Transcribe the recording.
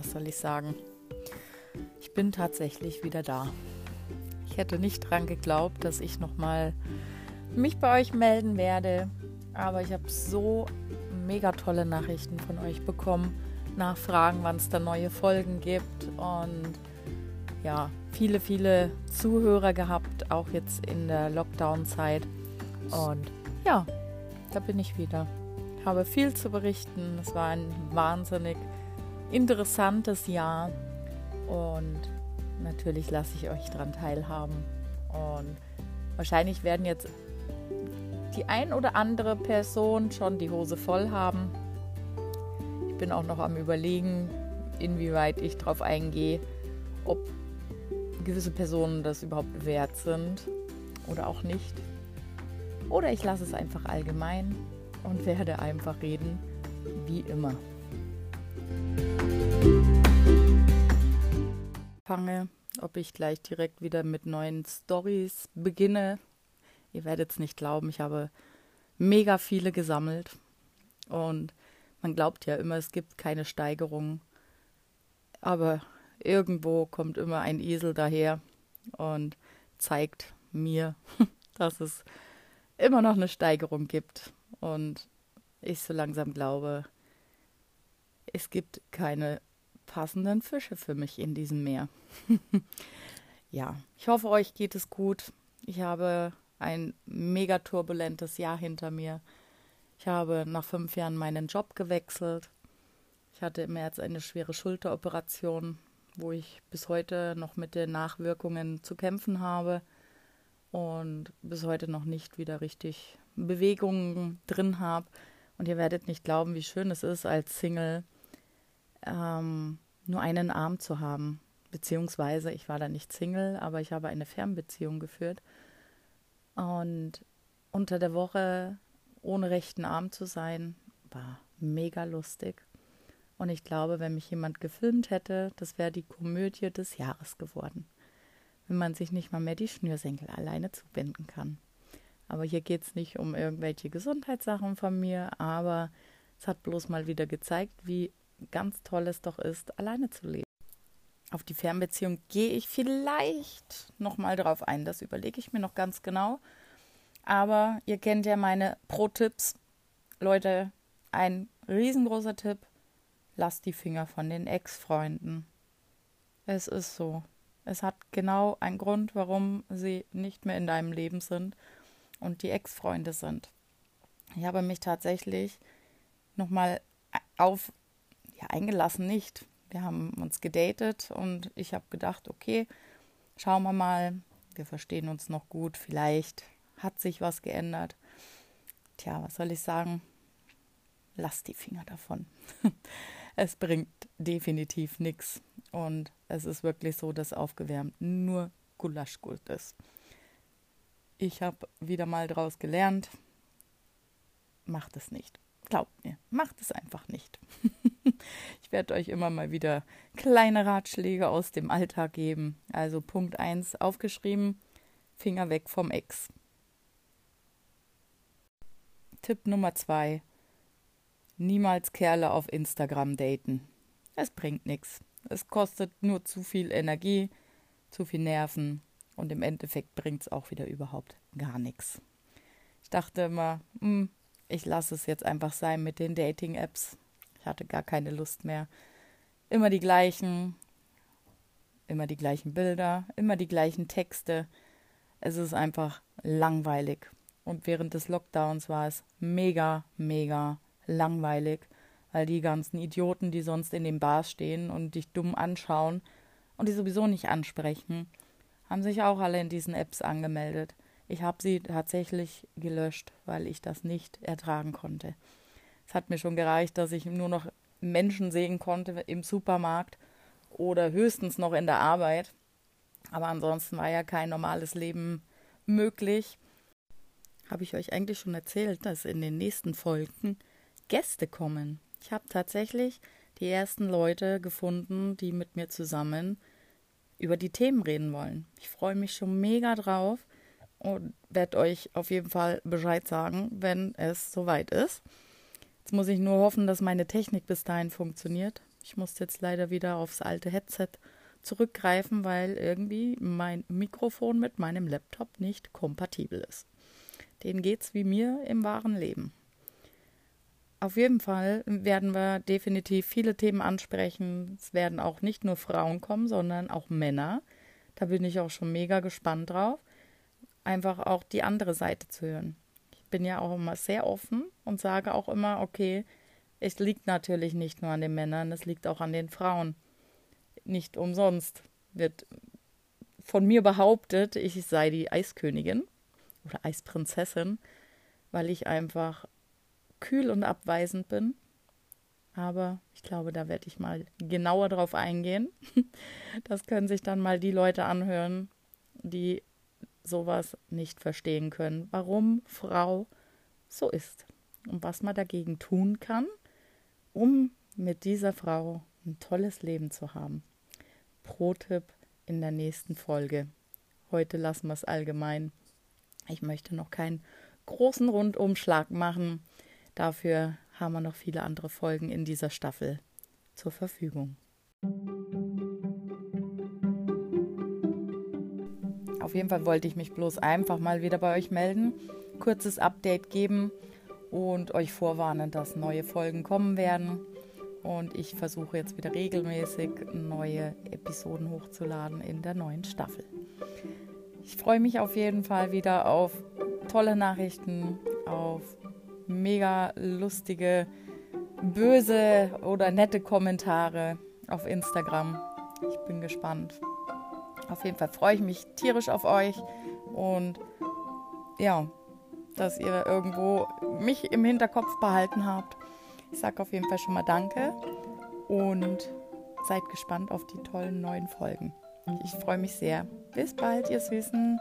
was soll ich sagen? Ich bin tatsächlich wieder da. Ich hätte nicht dran geglaubt, dass ich nochmal mich bei euch melden werde. Aber ich habe so mega tolle Nachrichten von euch bekommen. Nachfragen, wann es da neue Folgen gibt. Und ja, viele, viele Zuhörer gehabt, auch jetzt in der Lockdown-Zeit. Und ja, da bin ich wieder. Habe viel zu berichten. Es war ein wahnsinnig interessantes Jahr. Und natürlich lasse ich euch daran teilhaben. Und wahrscheinlich werden jetzt die ein oder andere Person schon die Hose voll haben. Ich bin auch noch am Überlegen, inwieweit ich darauf eingehe, ob gewisse Personen das überhaupt wert sind oder auch nicht. Oder ich lasse es einfach allgemein und werde einfach reden, wie immer. Fange, ob ich gleich direkt wieder mit neuen Stories beginne. Ihr werdet es nicht glauben, ich habe mega viele gesammelt und man glaubt ja immer, es gibt keine Steigerung. Aber irgendwo kommt immer ein Esel daher und zeigt mir, dass es immer noch eine Steigerung gibt. Und ich so langsam glaube, es gibt keine passenden Fische für mich in diesem Meer. ja, ich hoffe, euch geht es gut. Ich habe ein mega turbulentes Jahr hinter mir. Ich habe nach fünf Jahren meinen Job gewechselt. Ich hatte im März eine schwere Schulteroperation, wo ich bis heute noch mit den Nachwirkungen zu kämpfen habe und bis heute noch nicht wieder richtig Bewegungen drin habe. Und ihr werdet nicht glauben, wie schön es ist, als Single ähm, nur einen Arm zu haben. Beziehungsweise, ich war da nicht Single, aber ich habe eine Fernbeziehung geführt. Und unter der Woche ohne rechten Arm zu sein, war mega lustig. Und ich glaube, wenn mich jemand gefilmt hätte, das wäre die Komödie des Jahres geworden. Wenn man sich nicht mal mehr die Schnürsenkel alleine zubinden kann. Aber hier geht es nicht um irgendwelche Gesundheitssachen von mir, aber es hat bloß mal wieder gezeigt, wie ganz toll es doch ist, alleine zu leben. Auf die Fernbeziehung gehe ich vielleicht nochmal drauf ein. Das überlege ich mir noch ganz genau. Aber ihr kennt ja meine Pro-Tipps. Leute, ein riesengroßer Tipp lass die Finger von den Ex-Freunden. Es ist so. Es hat genau einen Grund, warum sie nicht mehr in deinem Leben sind und die Ex-Freunde sind. Ich habe mich tatsächlich nochmal auf, ja, eingelassen nicht. Wir haben uns gedatet und ich habe gedacht, okay, schauen wir mal, wir verstehen uns noch gut, vielleicht hat sich was geändert. Tja, was soll ich sagen? Lass die Finger davon. es bringt definitiv nichts. Und es ist wirklich so, dass aufgewärmt nur Gulasch gut ist. Ich habe wieder mal daraus gelernt, macht es nicht. Glaubt mir, macht es einfach nicht. ich werde euch immer mal wieder kleine Ratschläge aus dem Alltag geben. Also Punkt 1 aufgeschrieben, Finger weg vom Ex. Tipp Nummer 2, Niemals Kerle auf Instagram daten. Es bringt nichts. Es kostet nur zu viel Energie, zu viel Nerven und im Endeffekt bringt es auch wieder überhaupt gar nichts. Ich dachte immer, hm, ich lasse es jetzt einfach sein mit den Dating-Apps. Ich hatte gar keine Lust mehr. Immer die gleichen, immer die gleichen Bilder, immer die gleichen Texte. Es ist einfach langweilig. Und während des Lockdowns war es mega, mega langweilig, weil die ganzen Idioten, die sonst in den Bars stehen und dich dumm anschauen und die sowieso nicht ansprechen, haben sich auch alle in diesen Apps angemeldet. Ich habe sie tatsächlich gelöscht, weil ich das nicht ertragen konnte. Es hat mir schon gereicht, dass ich nur noch Menschen sehen konnte im Supermarkt oder höchstens noch in der Arbeit. Aber ansonsten war ja kein normales Leben möglich. Habe ich euch eigentlich schon erzählt, dass in den nächsten Folgen Gäste kommen. Ich habe tatsächlich die ersten Leute gefunden, die mit mir zusammen über die Themen reden wollen. Ich freue mich schon mega drauf und werde euch auf jeden Fall Bescheid sagen, wenn es soweit ist. Jetzt muss ich nur hoffen, dass meine Technik bis dahin funktioniert. Ich musste jetzt leider wieder aufs alte Headset zurückgreifen, weil irgendwie mein Mikrofon mit meinem Laptop nicht kompatibel ist. Den geht's wie mir im wahren Leben. Auf jeden Fall werden wir definitiv viele Themen ansprechen. Es werden auch nicht nur Frauen kommen, sondern auch Männer. Da bin ich auch schon mega gespannt drauf. Einfach auch die andere Seite zu hören. Bin ja auch immer sehr offen und sage auch immer, okay, es liegt natürlich nicht nur an den Männern, es liegt auch an den Frauen. Nicht umsonst wird von mir behauptet, ich sei die Eiskönigin oder Eisprinzessin, weil ich einfach kühl und abweisend bin. Aber ich glaube, da werde ich mal genauer drauf eingehen. Das können sich dann mal die Leute anhören, die sowas nicht verstehen können, warum Frau so ist und was man dagegen tun kann, um mit dieser Frau ein tolles Leben zu haben. Pro-Tipp in der nächsten Folge. Heute lassen wir es allgemein. Ich möchte noch keinen großen Rundumschlag machen. Dafür haben wir noch viele andere Folgen in dieser Staffel zur Verfügung. Auf jeden Fall wollte ich mich bloß einfach mal wieder bei euch melden, kurzes Update geben und euch vorwarnen, dass neue Folgen kommen werden. Und ich versuche jetzt wieder regelmäßig neue Episoden hochzuladen in der neuen Staffel. Ich freue mich auf jeden Fall wieder auf tolle Nachrichten, auf mega lustige, böse oder nette Kommentare auf Instagram. Ich bin gespannt. Auf jeden Fall freue ich mich tierisch auf euch und ja, dass ihr irgendwo mich im Hinterkopf behalten habt. Ich sage auf jeden Fall schon mal Danke und seid gespannt auf die tollen neuen Folgen. Ich freue mich sehr. Bis bald, ihr Süßen.